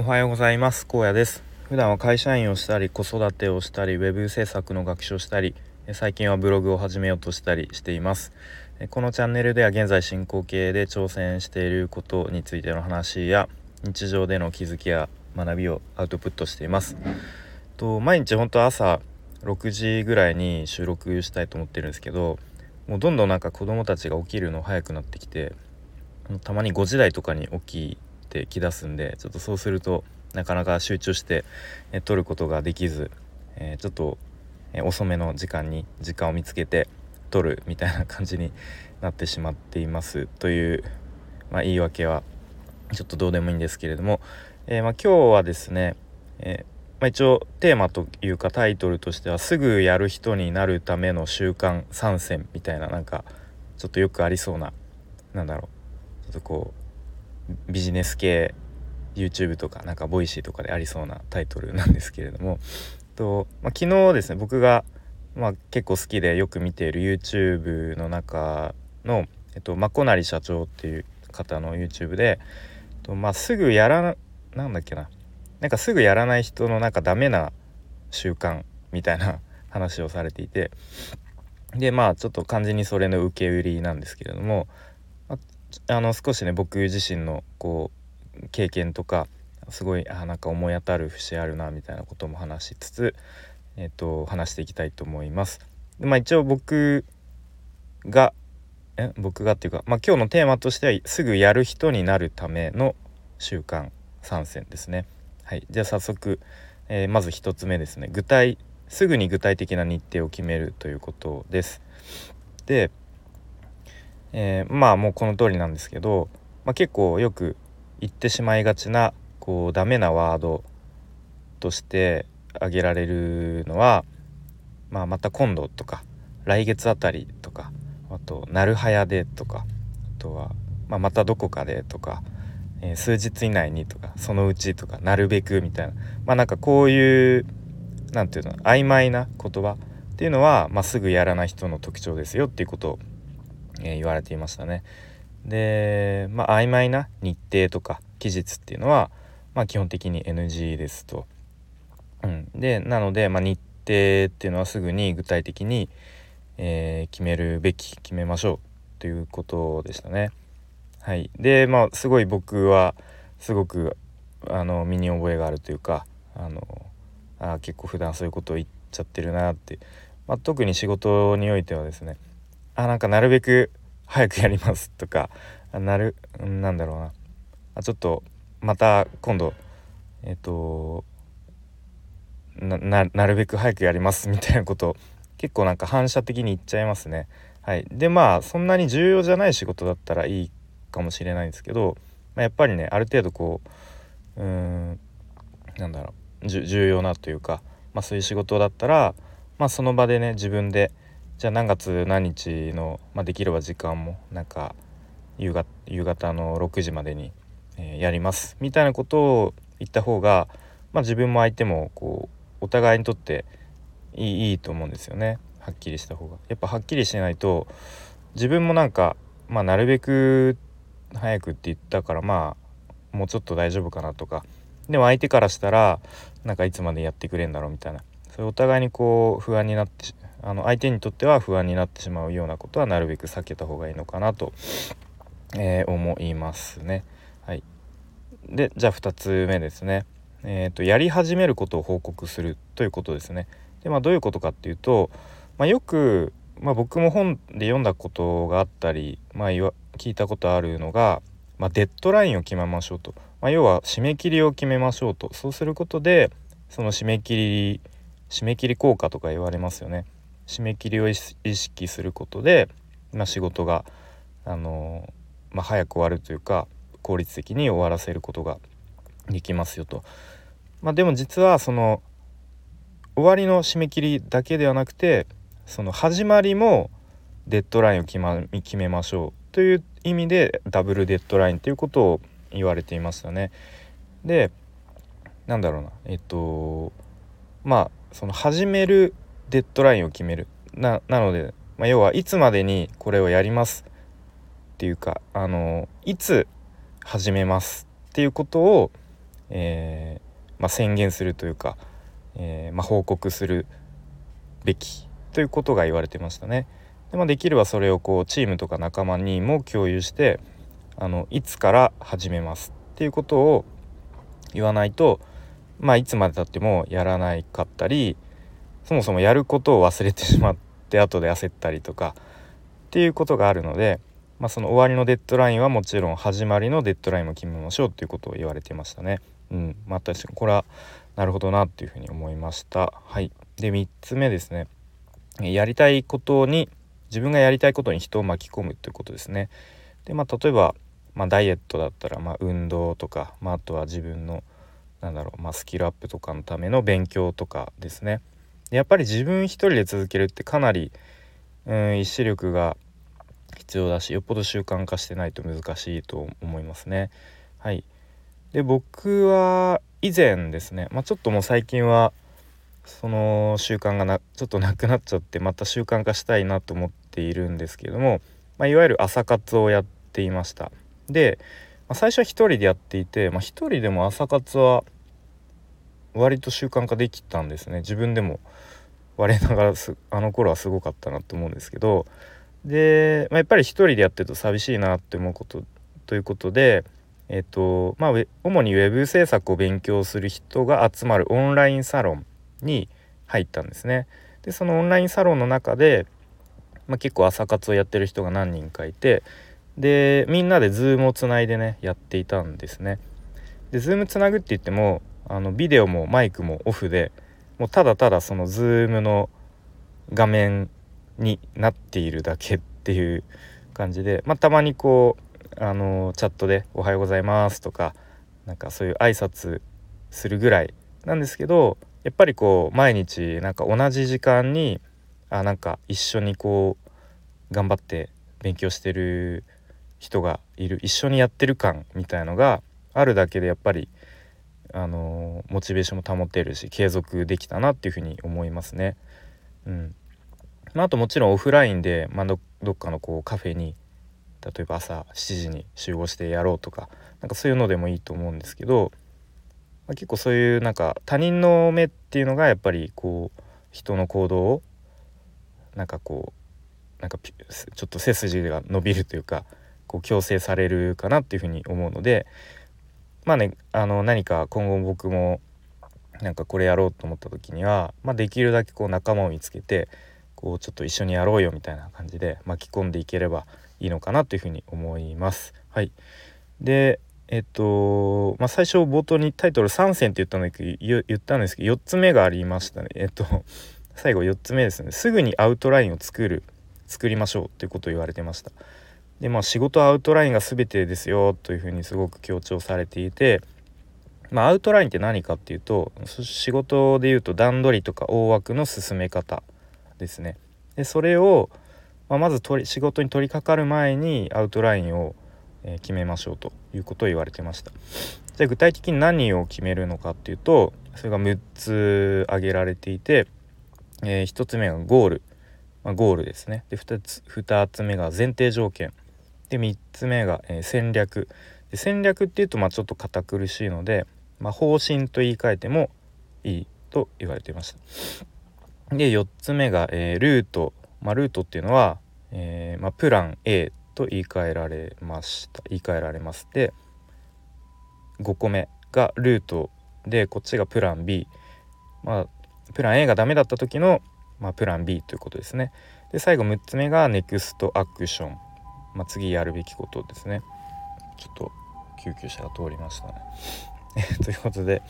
おはようございます。高野です。普段は会社員をしたり子育てをしたりウェブ制作の学習をしたり最近はブログを始めようとしたりしています。このチャンネルでは現在進行形で挑戦していることについての話や日常での気づきや学びをアウトプットしています。と毎日本当朝6時ぐらいに収録したいと思ってるんですけどもうどんどんなんか子供たちが起きるの早くなってきてたまに5時台とかに起きってきだすんでちょっとそうするとなかなか集中して、え撮ることができず、え、ちょっと、え遅めの時間に時間を見つけて撮るみたいな感じになってしまっています。という、まあ、言い訳はちょっとどうでもいいんですけれども、えー、ま、今日はですね、えーまあ、一応テーマというかタイトルとしては「すぐやる人になるための習慣参戦」みたいななんかちょっとよくありそうななんだろうちょっとこうビジネス系 YouTube とかなんか Voicy とかでありそうなタイトルなんですけれども。と、まあ、昨日ですね僕が、まあ、結構好きでよく見ている YouTube の中の、えっと、まこなり社長っていう方の YouTube で、とまあ、すぐやらなんだっけな。なんかすぐやらない人のなんかダメな習慣みたいな話をされていて。でまあちょっと完全にそれの受け売りなんですけれども。あの少しね僕自身のこう経験とかすごいあなんか思い当たる節あるなみたいなことも話しつつ、えーと、話していきたいと思います。でまあ、一応僕がえ僕がっていうか、まあ、今日のテーマとしてはすぐやる人になるための習慣参戦ですね。はい、じゃあ早速、えー、まず1つ目ですね具体すぐに具体的な日程を決めるということです。で、えー、まあもうこの通りなんですけど、まあ、結構よく言ってしまいがちなこうダメなワードとして挙げられるのは、まあ、また今度とか来月あたりとかあと「なるはやで」とかあとは、まあ、またどこかでとかえー、数日以内にとかそのうちとかなるべくみたいなまあなんかこういう何て言うの曖昧な言葉っていうのは、まあ、すぐやらない人の特徴ですよっていうことを、えー、言われていましたね。でまあ曖昧な日程とか期日っていうのは、まあ、基本的に NG ですと。うん、でなので、まあ、日程っていうのはすぐに具体的に、えー、決めるべき決めましょうということでしたね。はい、でまあすごい僕はすごくあの身に覚えがあるというかあのあ結構普段そういうことを言っちゃってるなって、まあ、特に仕事においてはですねあなんかなるべく早くやりますとかなるなんだろうなあちょっとまた今度えっ、となるべく早くやりますみたいなこと結構なんか反射的に言っちゃいますね。はい、でまあそんなに重要じゃない仕事だったらいいかもしれないんですけど、まあ、やっぱりねある程度こううんなんだろう重要なというか、まあ、そういう仕事だったら、まあ、その場でね自分でじゃあ何月何日の、まあ、できれば時間もなんか夕方夕方の6時までに、えー、やります。みたいなことを言った方が、まあ、自分も相手もこうお互いにとっていいいいと思うんですよね。はっきりした方が。やっぱはっきりしないと自分もなんか、まあ、なるべく早くって言ったからまあもうちょっと大丈夫かなとか。でも相手からしたらなんかいつまでやってくれんだろうみたいな。それお互いにこう不安になってあの相手にとっては不安になってしまうようなことはなるべく避けた方がいいのかなと、えー、思いますね。はい、でじゃあ2つ目ですね。えーと、やり始めることを報告するということですね。でまあどういうことかっていうと、まあ、よく、まあ、僕も本で読んだことがあったり、まあ、聞いたことあるのが、まあ、デッドラインを決めましょうと、まあ、要は締め切りを決めましょうとそうすることでその締め切り締め切り効果とか言われますよね締め切りを意識することで、まあ、仕事があのまあ、早く終わるというか効率的に終わらせることができますよと。まあ、でも実はその終わりの締め切りだけではなくてその始まりもデッドラインを決,、ま、決めましょうという意味でダブルデッドラインということを言われていますよね。でなんだろうなえっとまあその始めるデッドラインを決めるななので、まあ、要はいつまでにこれをやりますっていうかあのいつ始めますっていうことを、えー、まあ、宣言するというか、えー、まあ、報告するべきということが言われてましたね。でまあ、できればそれをこうチームとか仲間にも共有してあのいつから始めますっていうことを言わないと、まあ、いつまでたってもやらないかったりそもそもやることを忘れてしまって後で焦ったりとかっていうことがあるので、まあ、その終わりのデッドラインはもちろん始まりのデッドラインも決めましょうっていうことを言われてましたね。うん、まあ、確かにこれはなるほどなっていうふうに思いました。はい、で3つ目ですねやりたいことに自分がやりたいことに人を巻き込むということですね。でまあ例えば、まあ、ダイエットだったら、まあ、運動とか、まあ、あとは自分のなんだろう、まあ、スキルアップとかのための勉強とかですね。やっぱり自分一人で続けるってかなり、うん、意志力が必要だしよっぽど習慣化してないと難しいと思いますね。はい、で僕は以前ですね、まあ、ちょっともう最近はその習慣がなちょっとなくなっちゃってまた習慣化したいなと思っているんですけれども、まあ、いわゆる朝活をやっていましたで、まあ、最初は1人でやっていて、まあ、1人でも朝活は割と習慣化できたんですね自分でも我ながらあの頃はすごかったなと思うんですけどで、まあ、やっぱり1人でやってると寂しいなって思うことということでえっとまあ主にウェブ制作を勉強する人が集まるオンラインサロンに入ったんですね。でそのオンラインサロンの中で、まあ、結構朝活をやってる人が何人かいてでみんなで Zoomをつないでねやっていたんですね。で Zoomつなぐって言ってもあのビデオもマイクもオフでもうただただその Zoomの画面になっているだけっていう感じで、まあ、たまにこうあのチャットで「おはようございます」とかなんかそういう挨拶するぐらいなんですけどやっぱりこう毎日なんか同じ時間にあなんか一緒にこう頑張って勉強してる人がいる一緒にやってる感みたいのがあるだけでやっぱりあのモチベーションも保てるし継続できたなっていうふうに思いますね。うんまあ、あともちろんオフラインで、まあ、どっかのこうカフェに例えば朝7時に集合してやろうとかなんかそういうのでもいいと思うんですけどまあ、結構そういうなんか他人の目っていうのがやっぱりこう人の行動をなんかこうなんかちょっと背筋が伸びるというかこう強制されるかなっていうふうに思うのでまあねあの何か今後僕もなんかこれやろうと思った時には、まあ、できるだけこう仲間を見つけてこうちょっと一緒にやろうよみたいな感じで巻き込んでいければいいのかなというふうに思います。はい、でえっと、まあ、最初冒頭にタイトル3選って言ったんだけど言ったんですけど4つ目がありましたね。えっと最後4つ目ですね。すぐにアウトラインを作る作りましょうということを言われてました。でまあ仕事アウトラインが全てですよというふうにすごく強調されていてまあ、アウトラインって何かっていうと仕事でいうと段取りとか大枠の進め方ですね。でそれを、まあ、まず取り仕事に取り掛かる前にアウトラインを決めましょうということを言われてました。じゃあ具体的に何を決めるのかっていうとそれが6つ挙げられていて、えー、1つ目がゴール、ま、ゴールですね。で 2, つ2つ目が前提条件。で3つ目が、えー、戦略。で戦略っていうとまあちょっと堅苦しいので、まあ、方針と言い換えてもいいと言われていました。で4つ目が、えー、ルート、まあ、ルートっていうのは、えーまあ、プラン A と言い換えられました。言い換えられますで5個目がルートでこっちがプラン B まあプラン A がダメだった時の、まあ、プラン B ということですね。で最後6つ目がネクストアクション、まあ、次やるべきことですね。ちょっと救急車が通りましたね。ということで、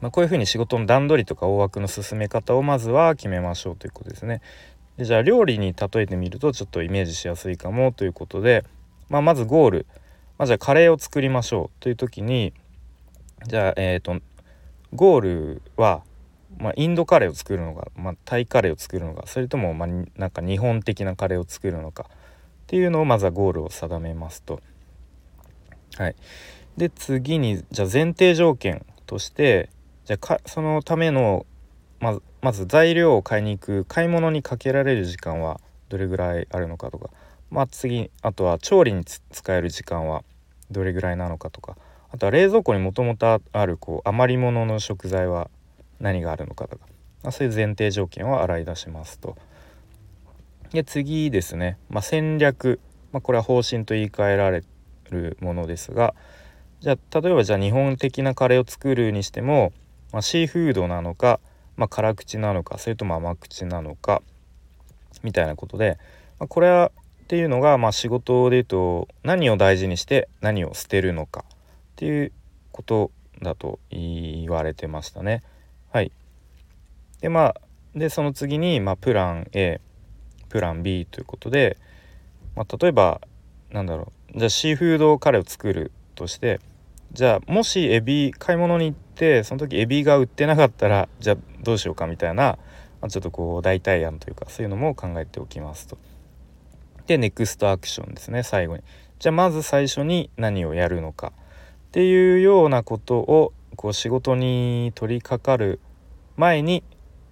まあ、こういうふうに仕事の段取りとか大枠の進め方をまずは決めましょうということですね。でじゃあ料理に例えてみるとちょっとイメージしやすいかもということで、まあ、まずゴール、まあ、じゃあカレーを作りましょうという時にじゃあえっ、ー、とゴールは、まあ、インドカレーを作るのか、まあ、タイカレーを作るのかそれとも、まあ、なんか日本的なカレーを作るのか。っていうのをまずはゴールを定めますと。はい、で次にじゃあ前提条件としてじゃあそのためのまずまず材料を買いに行く買い物にかけられる時間はどれぐらいあるのかとかまあ次あとは調理に使える時間はどれぐらいなのかとかあとは冷蔵庫にもともとあるこう余り物の食材は何があるのかとか、まあ、そういう前提条件を洗い出しますと。で次ですね、まあ、戦略、まあ、これは方針と言い換えられるものですが。じゃあ例えばじゃあ日本的なカレーを作るにしても、まあ、シーフードなのか、ま、辛口なのかそれとも甘口なのかみたいなことで、ま、これはっていうのが、まあ、仕事で言うと何を大事にして何を捨てるのかっていうことだと言われてましたね。はい、でまあでその次に、ま、プラン A プラン B ということで、まあ、例えばなんだろうじゃあシーフードカレーを作るとしてじゃあもしエビ買い物に行ってその時エビが売ってなかったらじゃあどうしようかみたいな、まあ、ちょっとこう代替案というかそういうのも考えておきますと。でネクストアクションですね最後に。じゃあまず最初に何をやるのかっていうようなことをこう仕事に取り掛かる前に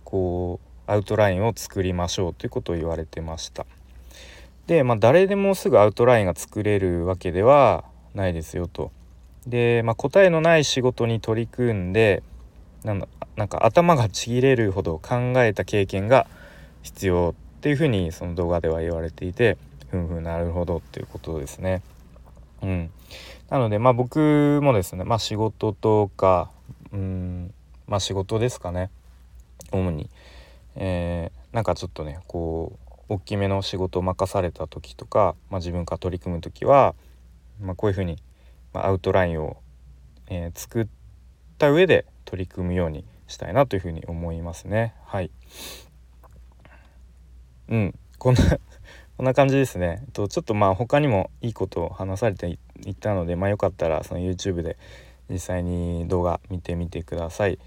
こうアウトラインを作りましょうということを言われてました。でまあ誰でもすぐアウトラインが作れるわけではないですよと。で、まあ、答えのない仕事に取り組んでなんなんか頭がちぎれるほど考えた経験が必要っていうふうにその動画では言われていてふんふんなるほどっていうことですね。うん、なのでまあ僕もですね、まあ、仕事とかうんまあ仕事ですかね主に、えー、なんかちょっとねこう大きめの仕事を任された時とか、まあ、自分から取り組む時は、まあ、こういうふうに、ま、アウトラインを、えー、作った上で取り組むようにしたいなというふうに思いますね。はい。うん、こんな こんな感じですね。とちょっとまあ他にもいいことを話されていったので、まあ、よかったらその YouTube で実際に動画見てみてください。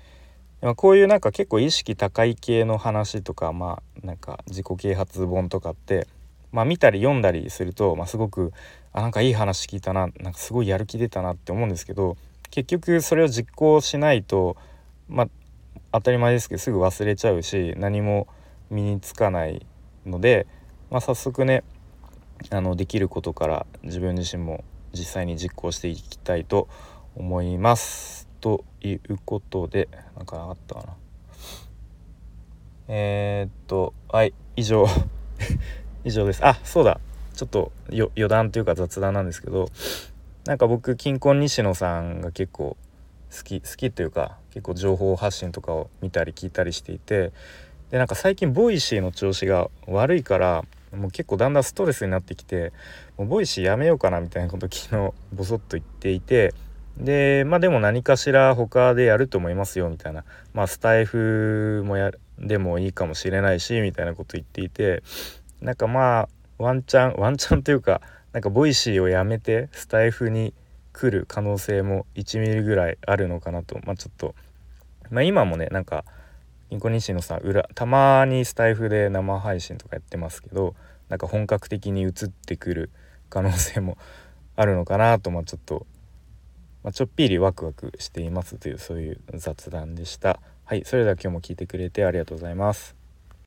ま、こういうなんか結構意識高い系の話とかまあなんか自己啓発本とかって、まあ、見たり読んだりすると、まあ、すごくあなんかいい話聞いたななんかすごいやる気出たなって思うんですけど結局それを実行しないとまあ当たり前ですけどすぐ忘れちゃうし何も身につかないので。まあ、早速ねあのできることから自分自身も実際に実行していきたいと思います。ということでなんかあったかな。えー、っとはい以上 以上です。あそうだちょっと余談というか雑談なんですけどなんか僕キンコン西野さんが結構好き好きというか結構情報発信とかを見たり聞いたりしていてでなんか最近 Voicyの調子が悪いからもう結構だんだんストレスになってきてもう Voicyやめようかなみたいなこと昨日ボソッと言っていてでまあでも何かしら他でやると思いますよみたいな。まあスタイフもやでもいいかもしれないしみたいなこと言っていて。なんかまあワンチャンワンチャンというかなんか Voicyをやめてスタイフに来る可能性も1ミリぐらいあるのかなと。まあちょっと。まあ今もねなんかキンコン西野さんらたまにスタイフで生配信とかやってますけどなんか本格的に移ってくる可能性もあるのかなとまあちょっと、まあ、ちょっぴりワクワクしていますというそういう雑談でした。はいそれでは今日も聞いてくれてありがとうございます。